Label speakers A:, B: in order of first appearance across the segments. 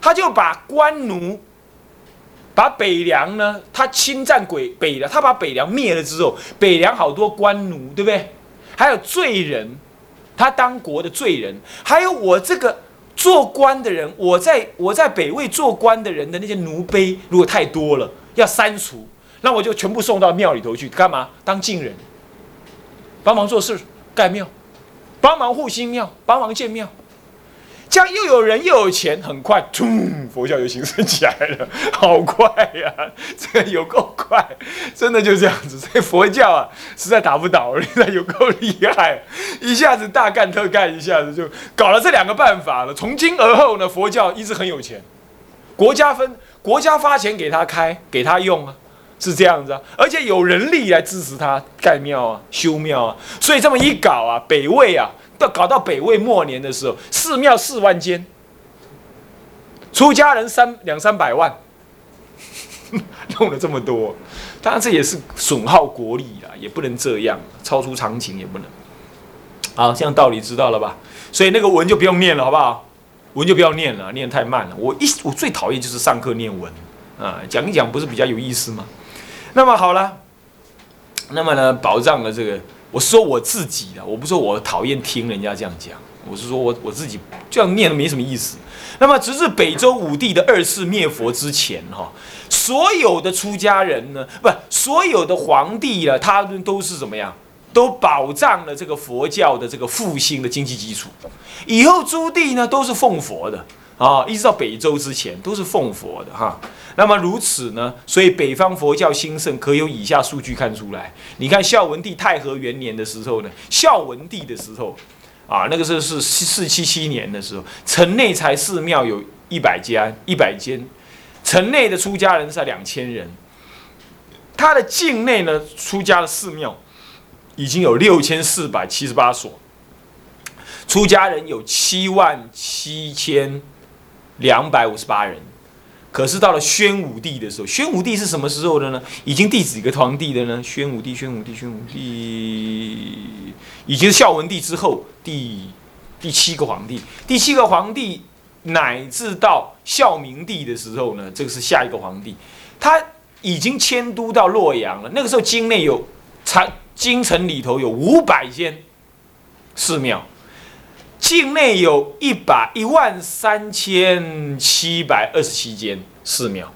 A: 他就把官奴，把北凉呢，他侵占鬼北凉，他把北凉灭了之后，北凉好多官奴，对不对？还有罪人，他当国的罪人，还有我这个做官的人，我在我在北魏做官的人的那些奴婢，如果太多了，要删除，那我就全部送到庙里头去，干嘛？当晋人，帮忙做事，盖庙，帮忙护新庙，帮忙建庙。这样又有人又有钱，很快，突佛教就兴盛起来了，好快呀！这个有够快，真的就这样子。所以佛教啊，实在打不倒，那有够厉害，一下子大干特干，一下子就搞了这两个办法了。从今而后呢，佛教一直很有钱，国家分国家发钱给他开，给他用啊，是这样子啊。而且有人力来支持他盖庙啊、修庙啊，所以这么一搞啊，北魏啊。到搞到北魏末年的时候，寺庙四万间，出家人三两三百万，弄了这么多，当然这也是损耗国力啊，也不能这样，超出常情也不能。好，这样道理知道了吧？所以那个文就不用念了，好不好？文就不要念了，念太慢了。我一我最讨厌就是上课念文啊，讲一讲不是比较有意思吗？那么好了，那么呢，保障了这个。我说我自己的，我不说我讨厌听人家这样讲，我是说我我自己这样念没什么意思。那么，直至北周武帝的二次灭佛之前，哈，所有的出家人呢，不，所有的皇帝呢，他们都是怎么样，都保障了这个佛教的这个复兴的经济基础。以后朱棣呢，都是奉佛的。啊，一直到北周之前都是奉佛的哈。那么如此呢，所以北方佛教兴盛，可有以下数据看出来。你看孝文帝太和元年的时候呢，孝文帝的时候，啊，那个时候是四七七年的时候，城内才寺庙有一百间，一百间，城内的出家人是两千人。他的境内呢，出家的寺庙已经有六千四百七十八所，出家人有七万七千。两百五十八人，可是到了宣武帝的时候，宣武帝是什么时候的呢？已经第几个皇帝的呢？宣武帝，宣武帝，宣武帝，已经是孝文帝之后第第七个皇帝。第七个皇帝乃至到孝明帝的时候呢，这个是下一个皇帝，他已经迁都到洛阳了。那个时候京内有，长京城里头有五百间寺庙。境内有一百一万三千七百二十七间寺庙，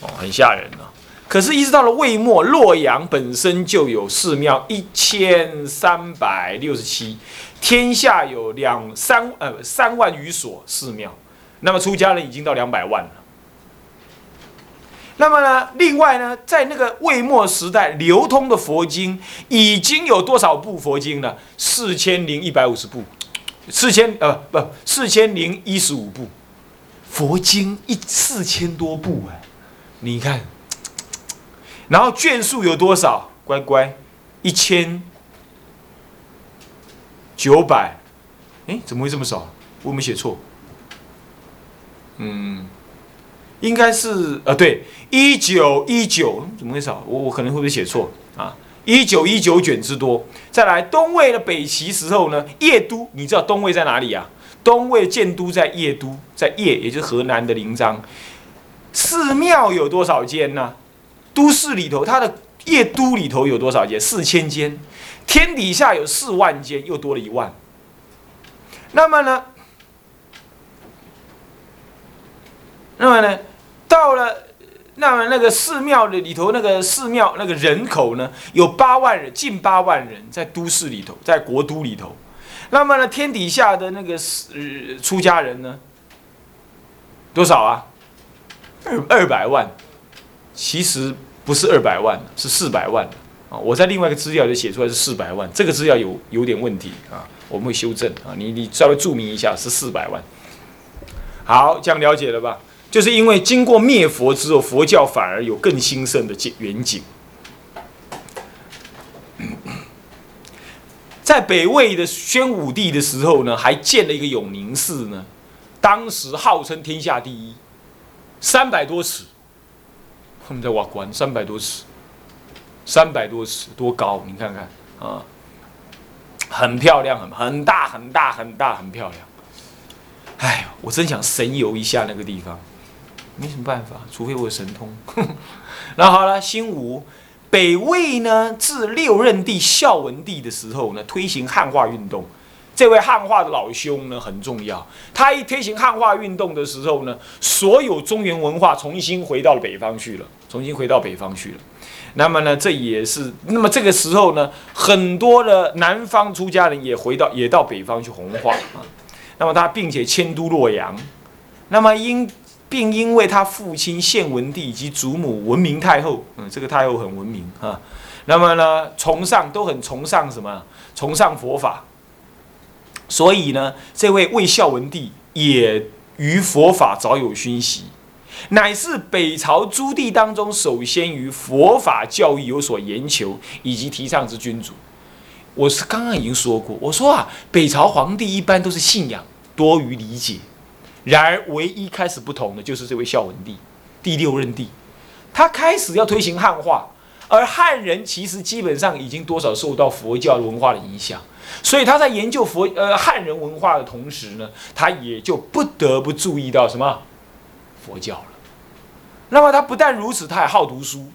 A: 哦，很吓人啊！可是，一直到了魏末，洛阳本身就有寺庙一千三百六十七，天下有两三呃三万余所寺庙，那么出家人已经到两百万了。那么呢，另外呢，在那个魏末时代，流通的佛经已经有多少部佛经呢？四千零一百五十部。四千呃不四千零一十五部佛经一四千多部哎，你看，然后卷数有多少？乖乖，一千九百，哎，怎么会这么少？我没写错。嗯，应该是呃对，一九一九，怎么会少？我我可能会不会写错？一九一九卷之多，再来东魏的北齐时候呢，邺都，你知道东魏在哪里啊？东魏建都在邺都，在邺，也就是河南的临漳。寺庙有多少间呢？都市里头，它的邺都里头有多少间？四千间，天底下有四万间，又多了一万。那么呢？那么呢？到了。那么那个寺庙的里头，那个寺庙那个人口呢，有八万人，近八万人在都市里头，在国都里头。那么呢，天底下的那个出家人呢，多少啊？二二百万，其实不是二百万，是四百万啊！我在另外一个资料就写出来是四百万，这个资料有有点问题啊，我们会修正啊。你你稍微注明一下是四百万。好，这样了解了吧？就是因为经过灭佛之后，佛教反而有更兴盛的景远景。在北魏的宣武帝的时候呢，还建了一个永宁寺呢，当时号称天下第一，三百多尺。他们在瓦关，三百多尺，三百多尺多高？你看看啊，很漂亮，很很大，很大，很大，很漂亮。哎呦！我真想神游一下那个地方，没什么办法，除非我有神通。那好了，新吴北魏呢，自六任帝孝文帝的时候呢，推行汉化运动。这位汉化的老兄呢很重要，他一推行汉化运动的时候呢，所有中原文化重新回到了北方去了，重新回到北方去了。那么呢，这也是那么这个时候呢，很多的南方出家人也回到也到北方去弘化啊。那么他并且迁都洛阳，那么因并因为他父亲献文帝以及祖母文明太后，嗯，这个太后很文明啊。那么呢，崇尚都很崇尚什么？崇尚佛法。所以呢，这位魏孝文帝也于佛法早有熏习，乃是北朝诸帝当中首先于佛法教育有所研求以及提倡之君主。我是刚刚已经说过，我说啊，北朝皇帝一般都是信仰多于理解，然而唯一开始不同的就是这位孝文帝，第六任帝，他开始要推行汉化，而汉人其实基本上已经多少受到佛教文化的影响。所以他在研究佛呃汉人文化的同时呢，他也就不得不注意到什么佛教了。那么他不但如此，他还好读书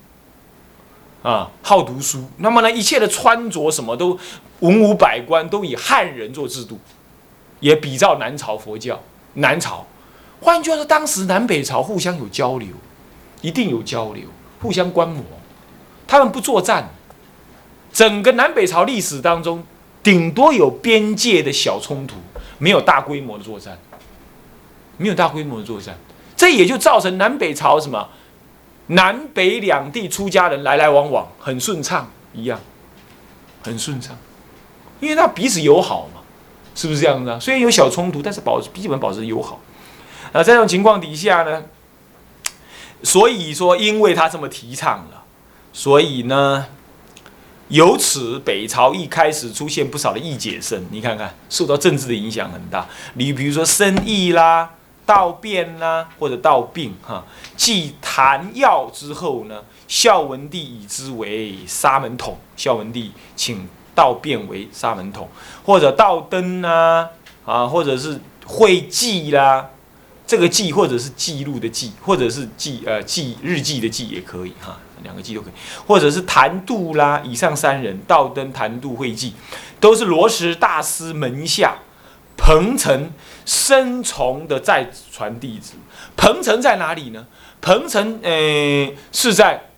A: 啊，好读书。那么呢，一切的穿着什么都文武百官都以汉人做制度，也比照南朝佛教。南朝，换句话说，当时南北朝互相有交流，一定有交流，互相观摩。他们不作战，整个南北朝历史当中。顶多有边界的小冲突，没有大规模的作战，没有大规模的作战，这也就造成南北朝什么南北两地出家人来来往往很顺畅一样，很顺畅，因为他彼此友好嘛，是不是这样子啊？虽然有小冲突，但是保基本保持友好。啊，在这种情况底下呢，所以说，因为他这么提倡了，所以呢。由此，北朝一开始出现不少的异解生，你看看，受到政治的影响很大。你比如说生意啦、道变啦，或者道病哈。继谭药之后呢，孝文帝以之为沙门统。孝文帝请道变为沙门统，或者道灯啊，啊，或者是会记啦，这个记或者是记录的记，或者是记呃记日记的记也可以哈。两个记都可以，或者是谭度啦，以上三人，道登、谭度、会记，都是罗什大师门下彭城生从的再传弟子。彭城在哪里呢？彭城，呃，是在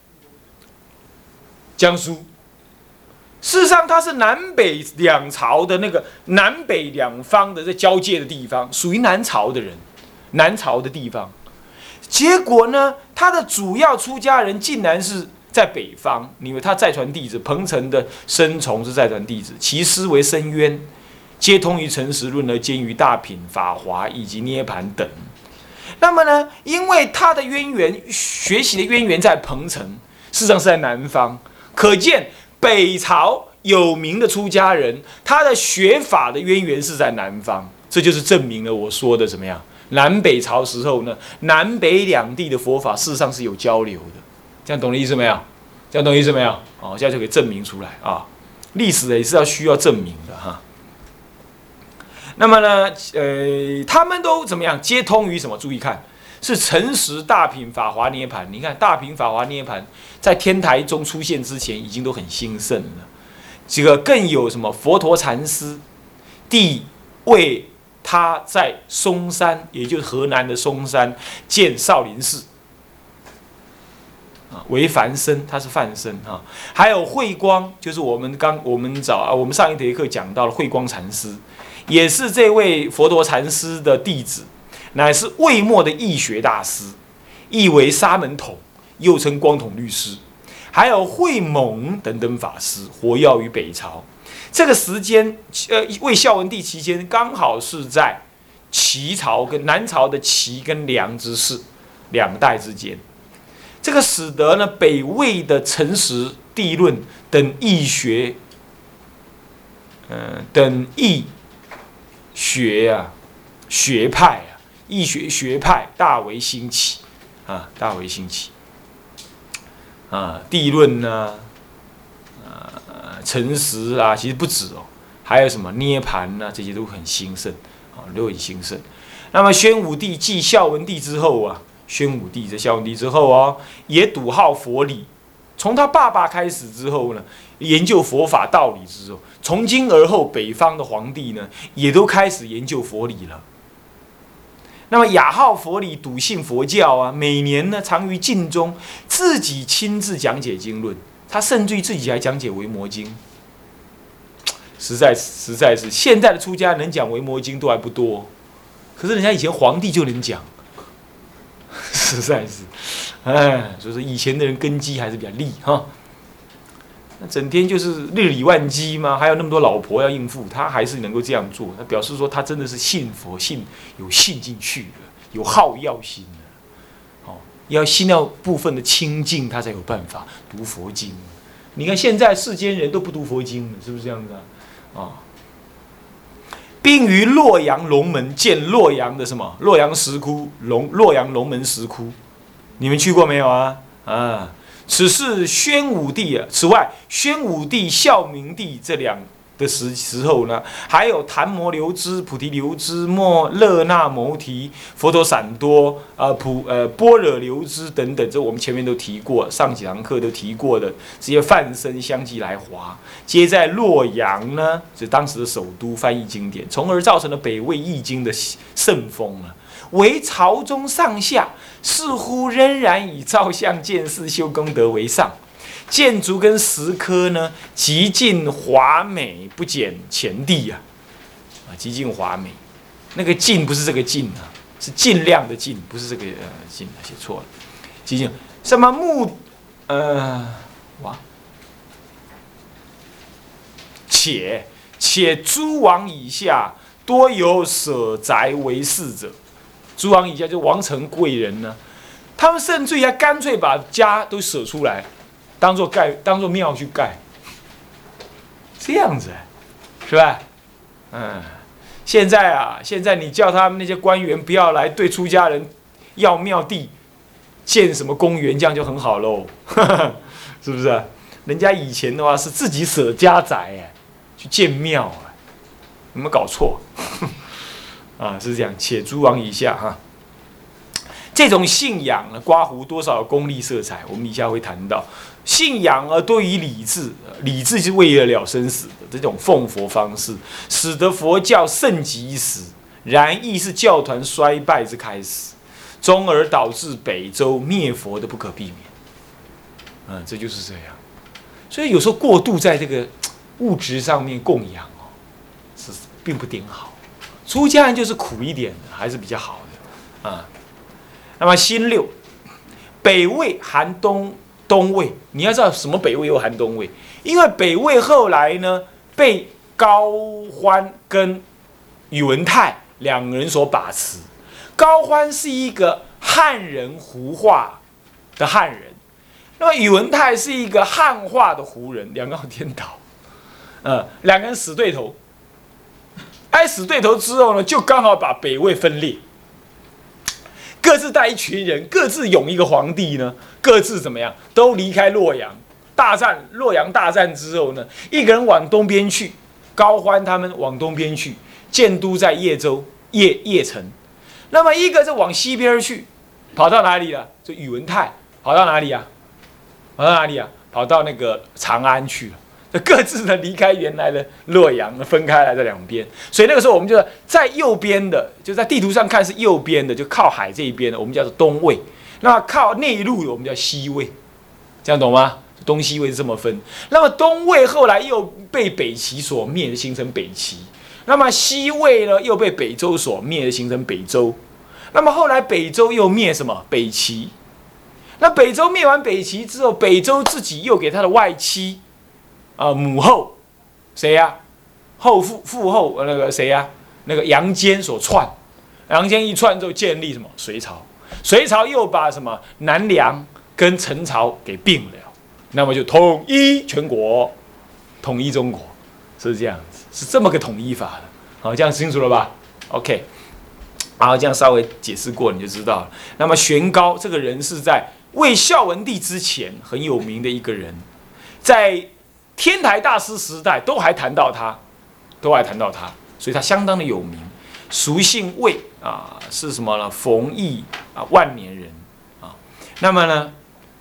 A: 江苏。事实上，它是南北两朝的那个南北两方的这交界的地方，属于南朝的人，南朝的地方。结果呢？他的主要出家人竟然是在北方，因为他再传弟子彭城的生从是再传弟子，其师为深渊，皆通于诚实论而兼于大品、法华以及涅盘等。那么呢？因为他的渊源，学习的渊源在彭城，事实上是在南方，可见北朝有名的出家人，他的学法的渊源是在南方，这就是证明了我说的怎么样？南北朝时候呢，南北两地的佛法事实上是有交流的，这样懂的意思没有？这样懂意思没有？哦，现在就可以证明出来啊，历史也是要需要证明的哈。那么呢，呃，他们都怎么样？接通于什么？注意看，是诚实大品法华涅盘。你看大品法华涅盘在天台中出现之前，已经都很兴盛了。这个更有什么？佛陀禅师地位。他在嵩山，也就是河南的嵩山建少林寺，啊，为凡僧，他是梵僧哈。还有慧光，就是我们刚我们早啊，我们上一节课讲到了慧光禅师，也是这位佛陀禅师的弟子，乃是魏末的易学大师，亦为沙门统，又称光统律师。还有慧蒙等等法师，活跃于北朝。这个时间，呃，魏孝文帝期间，刚好是在齐朝跟南朝的齐跟梁之势两代之间，这个使得呢北魏的诚实地论等易学，嗯，等易学啊学派易学学派大为兴起啊，大为兴起啊，地论呢。啊诚实啊，其实不止哦，还有什么涅盘呐，这些都很兴盛啊，都很兴盛。那么宣武帝继孝文帝之后啊，宣武帝在孝文帝之后哦，也笃好佛理。从他爸爸开始之后呢，研究佛法道理之后，从今而后，北方的皇帝呢，也都开始研究佛理了。那么雅号佛理，笃信佛教啊，每年呢，常于禁中自己亲自讲解经论，他甚至于自己还讲解维摩经。实在实在是，现在的出家能讲维摩经都还不多，可是人家以前皇帝就能讲，实在是。哎，所以说以前的人根基还是比较利哈。那整天就是日理万机嘛，还有那么多老婆要应付，他还是能够这样做。那表示说他真的是信佛，信有信进去了，有好药心的。哦，要心要部分的清净，他才有办法读佛经。你看现在世间人都不读佛经了，是不是这样子啊？啊，并于洛阳龙门建洛阳的什么洛阳石窟，龙洛阳龙门石窟。你们去过没有啊？啊，此是宣武帝啊。此外，宣武帝、孝明帝这两的时时候呢，还有昙摩留支、菩提留支、莫勒那摩提、佛陀散多啊、普呃般若留支等等，这我们前面都提过，上几堂课都提过的这些梵身相继来华，皆在洛阳呢，是当时的首都翻译经典，从而造成了北魏易经的盛风啊。为朝中上下似乎仍然以照相见事修功德为上，建筑跟石刻呢极尽华美不减前帝呀，啊极尽华美，那个尽不是这个尽啊，是尽量的尽，不是这个呃尽，写错了，极尽什么木呃哇，且且诸王以下多有舍宅为士者。诸王以下就王臣贵人呢，他们甚至于还干脆把家都舍出来，当做盖，当做庙去盖，这样子，是吧？嗯，现在啊，现在你叫他们那些官员不要来对出家人要庙地，建什么公园，这样就很好喽，是不是？人家以前的话是自己舍家宅哎，去建庙啊，有没有搞错？啊，是这样。且诸王以下哈，这种信仰呢，刮胡多少功利色彩？我们以下会谈到，信仰而多于理智，理智是为了了生死的这种奉佛方式，使得佛教盛极一时，然亦是教团衰败之开始，终而导致北周灭佛的不可避免。嗯，这就是这样。所以有时候过度在这个物质上面供养哦，是并不顶好。出家人就是苦一点的，还是比较好的啊。那么新六，北魏寒东东魏，你要知道什么北魏又寒东魏？因为北魏后来呢被高欢跟宇文泰两个人所把持。高欢是一个汉人胡化的汉人，那么宇文泰是一个汉化的胡人，两个颠倒，嗯，两个人死对头。开始对头之后呢，就刚好把北魏分裂，各自带一群人，各自拥一个皇帝呢，各自怎么样，都离开洛阳。大战洛阳大战之后呢，一个人往东边去，高欢他们往东边去，建都在叶州叶叶城。那么一个是往西边去，跑到哪里了？就宇文泰跑到哪里啊？跑到哪里啊？跑到那个长安去了。各自的离开原来的洛阳，分开来的两边，所以那个时候我们就在右边的，就在地图上看是右边的，就靠海这一边的，我们叫做东魏；那靠内陆的，我们叫西魏。这样懂吗？东西魏是这么分。那么东魏后来又被北齐所灭，形成北齐；那么西魏呢，又被北周所灭，形成北周。那么后来北周又灭什么？北齐。那北周灭完北齐之后，北周自己又给他的外戚。啊，母后谁呀？后父父后那个谁呀？那个杨坚所篡，杨坚一篡之后建立什么？隋朝。隋朝又把什么南梁跟陈朝给并了，那么就统一全国，统一中国，是这样子，是这么个统一法的。好，这样清楚了吧？OK，好，这样稍微解释过你就知道了。那么玄高这个人是在魏孝文帝之前很有名的一个人，在。天台大师时代都还谈到他，都还谈到他，所以他相当的有名。俗姓魏啊，是什么呢？冯异啊，万年人啊。那么呢，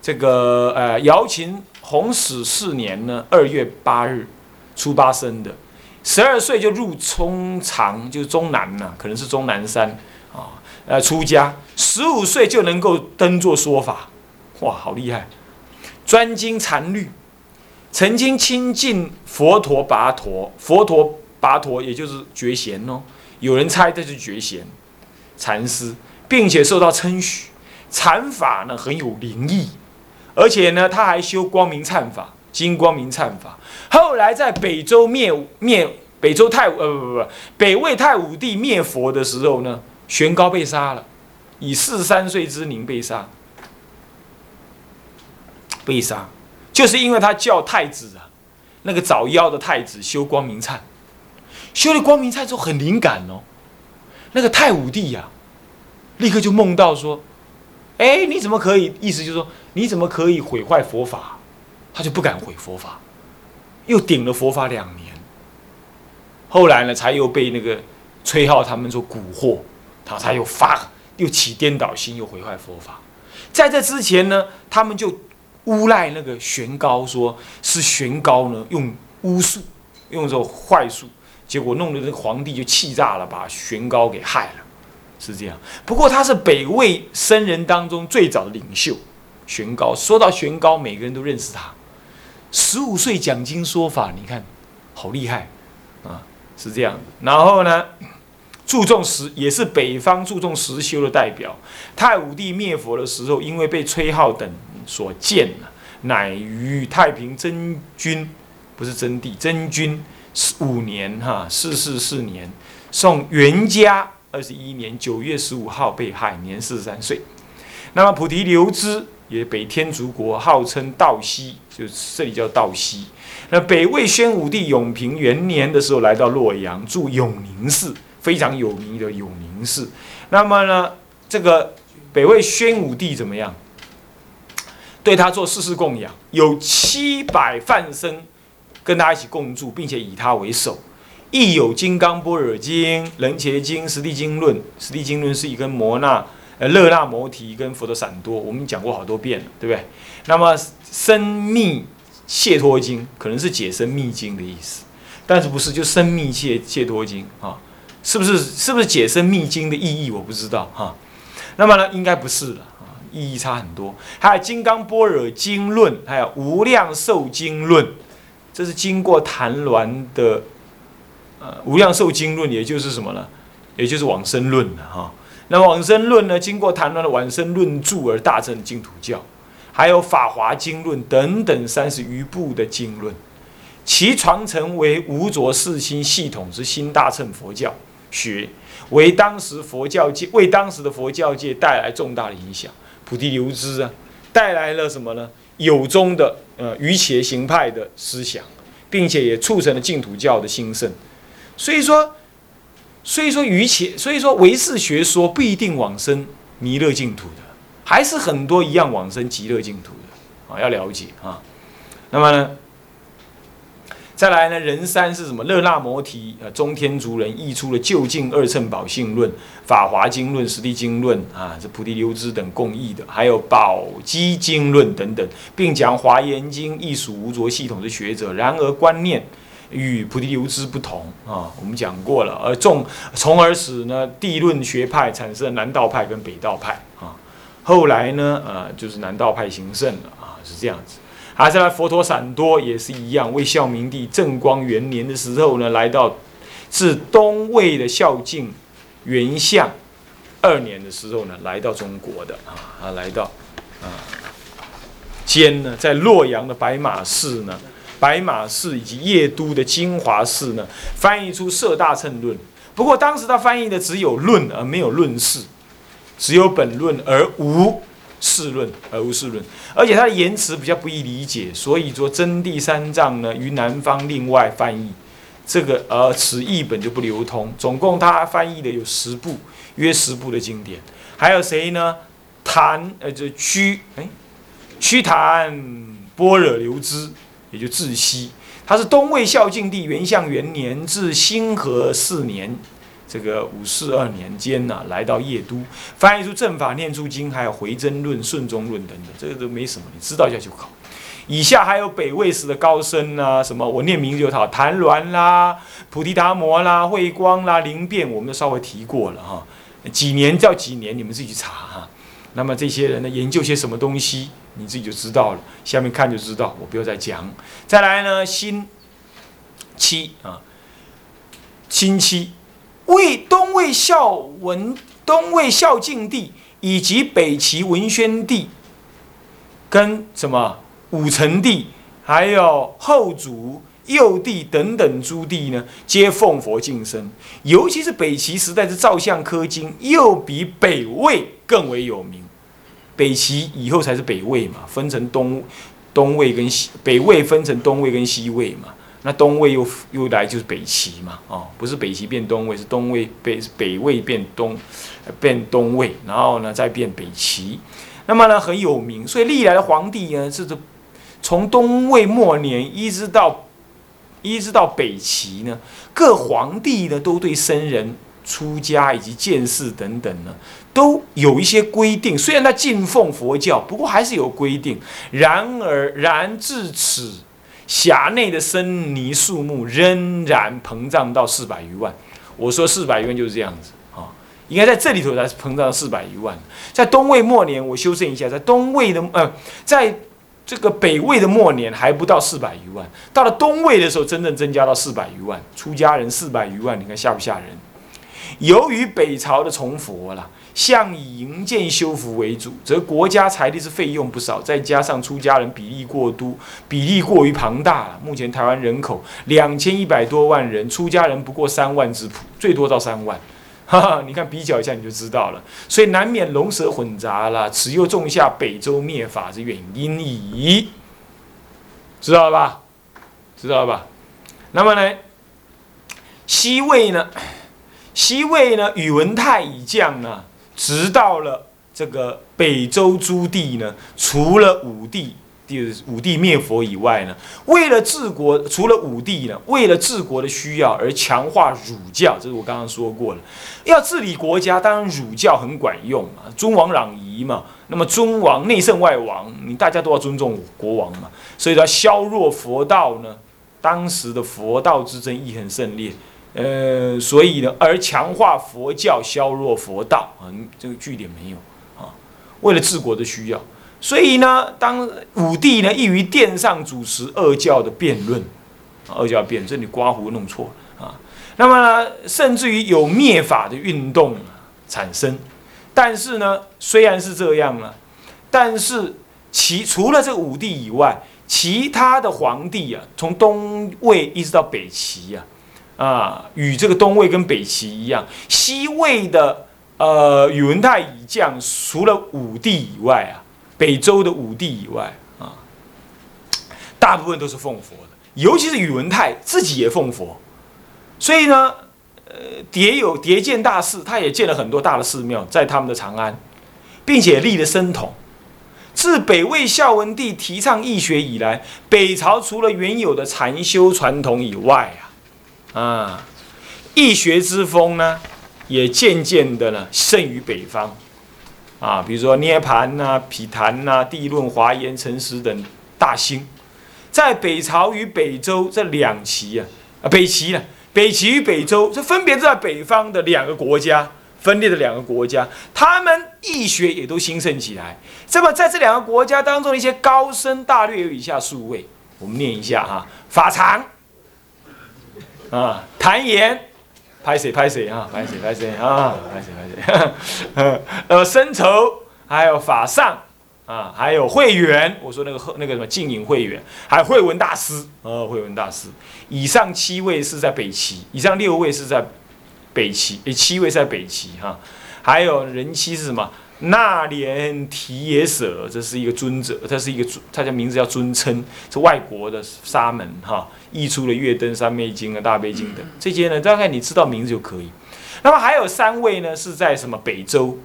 A: 这个呃，姚秦弘始四年呢，二月八日初八生的，十二岁就入充长，就是中南呢，可能是终南山啊，呃，出家，十五岁就能够登座说法，哇，好厉害！专精禅律，曾经亲近佛陀跋陀，佛陀跋陀也就是觉贤哦。有人猜这是觉贤禅师，并且受到称许，禅法呢很有灵异，而且呢他还修光明忏法，经光明忏法。后来在北周灭灭北周太武呃不不不北魏太武帝灭佛的时候呢，玄高被杀了，以四十三岁之龄被杀，被杀就是因为他叫太子啊，那个早夭的太子修光明忏。修了光明忏之后很灵感哦，那个太武帝呀，立刻就梦到说：“哎，你怎么可以？意思就是说，你怎么可以毁坏佛法？”他就不敢毁佛法，又顶了佛法两年。后来呢，才又被那个崔浩他们说蛊惑，他才又发又起颠倒心，又毁坏佛法。在这之前呢，他们就诬赖那个玄高，说是玄高呢用巫术，用这种坏术。结果弄得这个皇帝就气炸了，把玄高给害了，是这样。不过他是北魏僧人当中最早的领袖，玄高。说到玄高，每个人都认识他。十五岁讲经说法，你看，好厉害啊，是这样。然后呢，注重实，也是北方注重实修的代表。太武帝灭佛的时候，因为被崔浩等所见呢，乃于太平真君，不是真帝，真君。五年哈，四四四年，宋元嘉二十一年九月十五号被害，年四十三岁。那么菩提流支也北天竺国，号称道西，就这里叫道西。那北魏宣武帝永平元年的时候，来到洛阳住永宁寺，非常有名的永宁寺。那么呢，这个北魏宣武帝怎么样？对他做世事供养，有七百梵僧。跟他一起共住，并且以他为首，亦有《金刚般若经》《楞伽经》《十地经论》。《十地经论》是一根摩那呃勒那摩提跟佛陀散多，我们讲过好多遍了，对不对？那么《生密解脱经》可能是解生密经的意思，但是不是就生密解解脱经啊？是不是是不是解生密经的意义？我不知道哈。那么呢，应该不是了，意义差很多。还有《金刚般若经论》，还有《无量寿经论》。这是经过谭鸾的，呃，《无量寿经论》，也就是什么呢？也就是往生论了哈。那往生论呢，经过谭鸾的往生论著而大正净土教，还有《法华经论》等等三十余部的经论，其传承为无着四心系统之新大乘佛教学，为当时佛教界为当时的佛教界带来重大的影响。菩提流支啊，带来了什么呢？有宗的呃瑜伽行派的思想，并且也促成了净土教的兴盛。所以说，所以说瑜伽，所以说唯识学说不一定往生弥勒净土的，还是很多一样往生极乐净土的啊，要了解啊。那么呢？再来呢，人三是什么？热那摩提呃，中天竺人译出了《就近二乘宝性论》《法华经论》《实地经论》啊，这菩提流支等共译的，还有《宝积经论》等等，并讲华严经亦属无着系统的学者。然而观念与菩提流支不同啊，我们讲过了。而众从而使呢，地论学派产生南道派跟北道派啊。后来呢，呃，就是南道派兴盛了啊，是这样子。还是来佛陀散多也是一样，为孝明帝正光元年的时候呢，来到自东魏的孝敬元相二年的时候呢，来到中国的啊啊，来到啊，兼呢在洛阳的白马寺呢，白马寺以及邺都的金华寺呢，翻译出《摄大乘论》。不过当时他翻译的只有论而没有论事，只有本论而无。世论而无世论，而且它的言辞比较不易理解，所以说真谛三藏呢于南方另外翻译，这个呃此译本就不流通。总共他翻译的有十部，约十部的经典。还有谁呢？谭呃就屈哎，屈谭般若流支，也就智溪，他是东魏孝静帝元相元年至兴和四年这个五四二年间呢，来到邺都，翻译出《正法念珠经》，还有《回真论》《顺中论》等等，这个都没什么，你知道一下就好。以下还有北魏时的高僧啊，什么我念名就好，谭鸾啦、菩提达摩啦、慧光啦、灵变，我们都稍微提过了哈。几年叫几年，你们自己去查哈。那么这些人呢，研究些什么东西，你自己就知道了。下面看就知道，我不要再讲。再来呢，新七啊，新七，魏东魏孝文、东魏孝敬帝以及北齐文宣帝，跟什么？武成帝，还有后主、幼帝等等诸帝呢，皆奉佛敬身。尤其是北齐时代的造像科经，又比北魏更为有名。北齐以后才是北魏嘛，分成东东魏跟西，北魏分成东魏跟西魏嘛。那东魏又又来就是北齐嘛，哦，不是北齐变东魏，是东魏北北魏变东变东魏，然后呢再变北齐。那么呢很有名，所以历来的皇帝呢是这。从东魏末年一直到一直到北齐呢，各皇帝呢都对僧人出家以及见识等等呢，都有一些规定。虽然他敬奉佛教，不过还是有规定。然而，然至此，辖内的僧尼数目仍然膨胀到四百余万。我说四百余万就是这样子啊，应该在这里头才是膨胀到四百余万。在东魏末年，我修正一下，在东魏的呃，在。这个北魏的末年还不到四百余万，到了东魏的时候，真正增加到四百余万，出家人四百余万，你看吓不吓人？由于北朝的崇佛了，向以营建修复为主，则国家财力是费用不少，再加上出家人比例过多，比例过于庞大了。目前台湾人口两千一百多万人，出家人不过三万之谱，最多到三万。哈哈，你看比较一下你就知道了，所以难免龙蛇混杂了，此又种下北周灭法之原因矣，知道了吧？知道了吧？那么呢，西魏呢，西魏呢，宇文泰以降呢，直到了这个北周诸帝呢，除了武帝。第武帝灭佛以外呢，为了治国，除了武帝呢，为了治国的需要而强化儒教，这是我刚刚说过了。要治理国家，当然儒教很管用嘛，尊王攘夷嘛。那么尊王内圣外王，你大家都要尊重国王嘛。所以要削弱佛道呢，当时的佛道之争亦很甚烈。呃，所以呢，而强化佛教，削弱佛道啊，这个据点没有啊。为了治国的需要。所以呢，当武帝呢，易于殿上主持二教的辩论，二教辩论，你刮胡弄错啊。那么呢，甚至于有灭法的运动产生。但是呢，虽然是这样了，但是其除了这个武帝以外，其他的皇帝啊，从东魏一直到北齐啊，啊，与这个东魏跟北齐一样，西魏的呃宇文泰以降，除了武帝以外啊。北周的武帝以外啊，大部分都是奉佛的，尤其是宇文泰自己也奉佛，所以呢，呃，迭有迭建大寺，他也建了很多大的寺庙在他们的长安，并且立了僧统。自北魏孝文帝提倡义学以来，北朝除了原有的禅修传统以外啊，啊，易学之风呢，也渐渐的呢盛于北方。啊，比如说涅盘呐、毗昙呐、地论、华严、诚实等大兴，在北朝与北周这两齐啊，啊北齐呢，北齐与北周这分别在北方的两个国家分裂的两个国家，他们易学也都兴盛起来。这么在这两个国家当中，一些高僧大略有以下数位，我们念一下哈：法常啊，谭言。拍谁拍谁啊？拍谁拍谁啊？拍谁拍谁？呃，深仇还有法上啊，还有会员。我说那个那个什么静隐会员，还有慧文大师啊，慧文大师。以上七位是在北齐，以上六位是在北齐，诶，七位在北齐哈。还有人妻是什么？那连提耶舍，这是一个尊者，他是一个，他的名字叫尊称，是外国的沙门哈，译出了《月灯三昧经》啊，《大悲经》等这些呢，大概你知道名字就可以。那么还有三位呢，是在什么北周？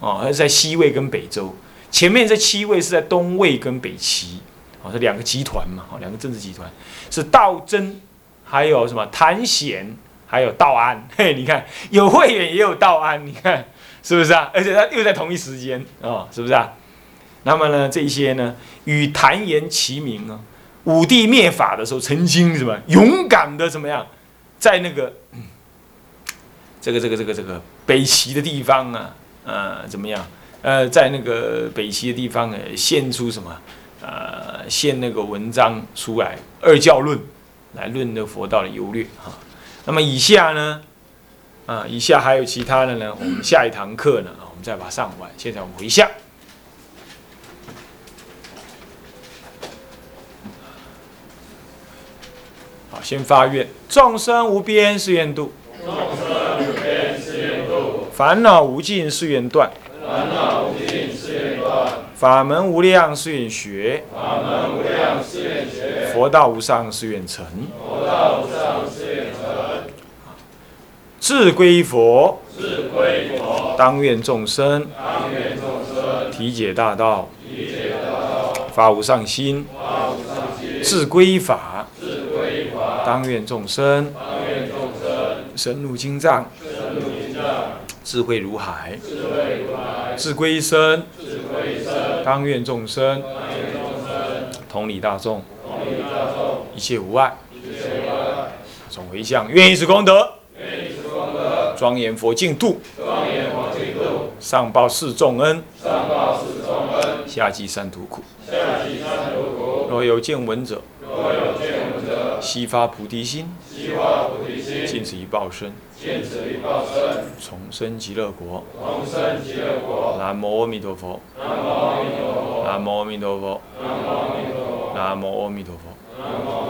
A: 哦，还是在西魏跟北周？前面这七位是在东魏跟北齐，哦，这两个集团嘛，哦，两个政治集团是道真，还有什么谭显，还有道安，嘿，你看有慧远也有道安，你看是不是啊？而且他又在同一时间啊，是不是啊？那么呢，这些呢与谭延齐名啊。武帝灭法的时候，曾经什么勇敢的怎么样，在那个这个这个这个这个北齐的地方啊，呃，怎么样？呃，在那个北齐的地方呢，献出什么？呃，献那个文章出来，《二教论》来论的佛道的优劣哈。那么以下呢，啊，以下还有其他的呢，我们下一堂课呢，我们再把它上完。现在我们回向。先发愿：众生无边誓愿度，
B: 众生无边誓愿度；
A: 烦恼无尽誓愿断，
B: 烦恼无尽誓愿断；
A: 法门无量誓愿学，
B: 法门无量誓愿学；
A: 佛道无上誓愿成，
B: 佛道无上誓愿成。
A: 志归佛，
B: 志归佛；
A: 当愿众生，
B: 当愿众生
A: 体解大道，
B: 理解大道；
A: 发无上心，
B: 发无上心；
A: 志归法；当愿众生，
B: 当愿众生
A: 深入经藏，智慧如海，
B: 智慧如海；
A: 志归身，
B: 智归身；
A: 当愿众生，
B: 当愿众生
A: 同理大众，
B: 同理大众，
A: 一切无碍。
B: 一切无碍。
A: 总回向，愿以此功德，
B: 愿以此功德，
A: 庄严佛净土，
B: 庄严佛净土，
A: 上报四重恩，
B: 上报四重恩，
A: 下济三途苦。
B: 下济三途苦。
A: 若有见闻者，
B: 若有见闻者，
A: 悉发菩提心，
B: 悉发菩提心，
A: 尽此一报身，
B: 尽此一报身，
A: 重生极乐国。
B: 同生极乐国。
A: 南无阿弥陀佛。
B: 南无阿弥陀佛。
A: 南无阿弥陀佛。
B: 南无阿弥陀佛。
A: 南无阿弥陀佛。
B: 南无阿弥陀佛。